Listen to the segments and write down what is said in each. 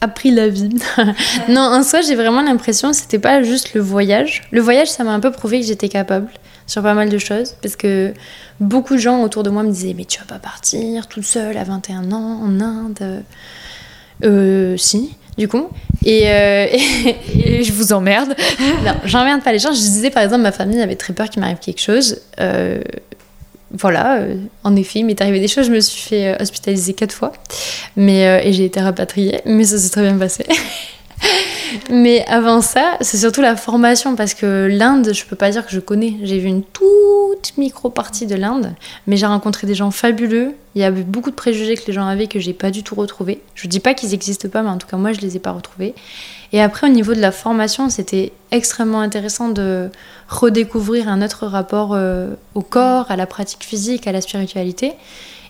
appris la vie. non, en soi, j'ai vraiment l'impression que c'était pas juste le voyage. Le voyage, ça m'a un peu prouvé que j'étais capable sur pas mal de choses parce que beaucoup de gens autour de moi me disaient mais tu vas pas partir toute seule à 21 ans en Inde. Euh, si, du coup. Et, euh, et, je vous emmerde. non, j'emmerde pas les gens. Je disais par exemple, ma famille avait très peur qu'il m'arrive quelque chose. Euh, voilà, euh, en effet, il m'est arrivé des choses. Je me suis fait euh, hospitaliser quatre fois, mais euh, et j'ai été rapatriée, mais ça s'est très bien passé. mais avant ça, c'est surtout la formation parce que l'Inde, je peux pas dire que je connais. J'ai vu une toute micro partie de l'Inde, mais j'ai rencontré des gens fabuleux. Il y avait beaucoup de préjugés que les gens avaient que j'ai pas du tout retrouvés. Je dis pas qu'ils n'existent pas, mais en tout cas moi je les ai pas retrouvés. Et après, au niveau de la formation, c'était extrêmement intéressant de redécouvrir un autre rapport euh, au corps, à la pratique physique, à la spiritualité.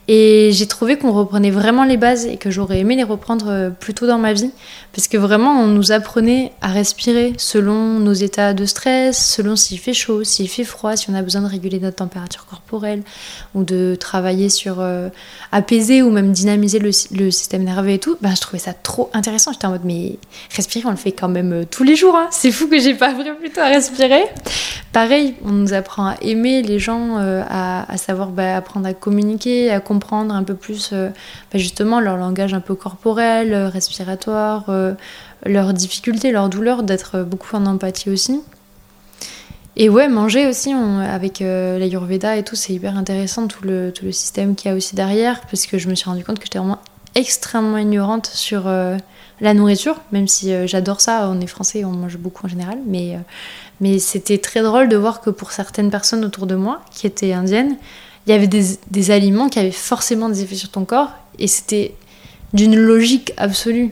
Et j'ai trouvé qu'on reprenait vraiment les bases et que j'aurais aimé les reprendre euh, plus tôt dans ma vie. Parce que vraiment, on nous apprenait à respirer selon nos états de stress, selon s'il fait chaud, s'il fait froid, si on a besoin de réguler notre température corporelle, ou de travailler sur euh, apaiser ou même dynamiser le, système nerveux et tout. Ben, je trouvais ça trop intéressant. J'étais en mode, mais respirer, on le fait quand même euh, tous les jours. Hein. C'est fou que j'ai pas appris plutôt à respirer. Pareil, on nous apprend à aimer les gens, euh, à, savoir bah, apprendre à communiquer, à comprendre un peu plus euh, bah, justement leur langage un peu corporel, euh, respiratoire, leurs difficultés, leurs douleurs, d'être beaucoup en empathie aussi. Et ouais, manger aussi avec euh, l'Ayurveda et tout, c'est hyper intéressant, tout le, tout le système qu'il y a aussi derrière, parce que je me suis rendu compte que j'étais vraiment extrêmement ignorante sur euh, la nourriture, même si euh, j'adore ça, on est français, on mange beaucoup en général, mais, mais c'était très drôle de voir que pour certaines personnes autour de moi, qui étaient indiennes, il y avait des aliments qui avaient forcément des effets sur ton corps, et c'était d'une logique absolue.